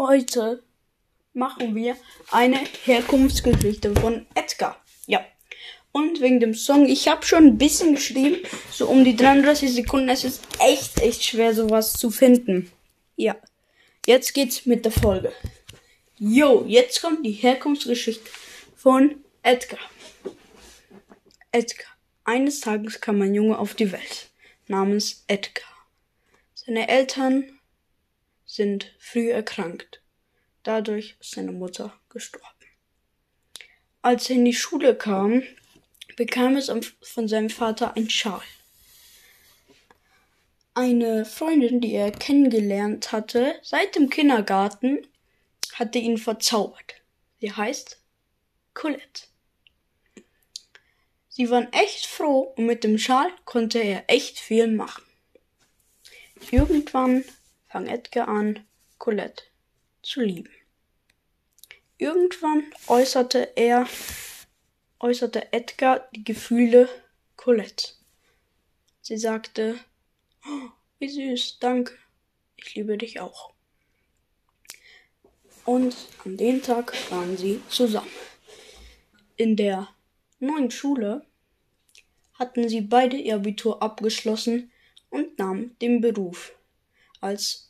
Heute machen wir eine Herkunftsgeschichte von Edgar. Ja. Und wegen dem Song, ich habe schon ein bisschen geschrieben, so um die 33 Sekunden. Es ist echt, echt schwer, sowas zu finden. Ja. Jetzt geht's mit der Folge. Jo, jetzt kommt die Herkunftsgeschichte von Edgar. Edgar. Eines Tages kam ein Junge auf die Welt namens Edgar. Seine Eltern sind früh erkrankt. Dadurch ist seine Mutter gestorben. Als er in die Schule kam, bekam es von seinem Vater ein Schal. Eine Freundin, die er kennengelernt hatte seit dem Kindergarten, hatte ihn verzaubert. Sie heißt Colette. Sie waren echt froh und mit dem Schal konnte er echt viel machen. Irgendwann fang Edgar an, Colette zu lieben. Irgendwann äußerte er, äußerte Edgar die Gefühle Colette. Sie sagte, oh, wie süß, danke, ich liebe dich auch. Und an dem Tag waren sie zusammen. In der neuen Schule hatten sie beide ihr Abitur abgeschlossen und nahmen den Beruf als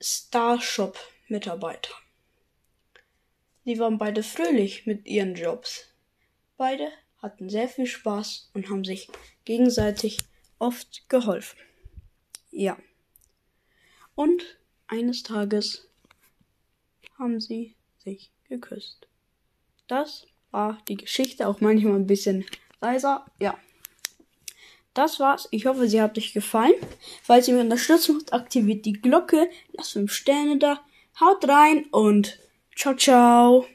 Starshop-Mitarbeiter. Sie waren beide fröhlich mit ihren Jobs. Beide hatten sehr viel Spaß und haben sich gegenseitig oft geholfen. Ja. Und eines Tages haben sie sich geküsst. Das war die Geschichte, auch manchmal ein bisschen leiser. Ja. Das war's. Ich hoffe, sie hat euch gefallen. Falls ihr mir unterstützen wollt, aktiviert die Glocke, lasst 5 Sterne da, haut rein und ciao, ciao.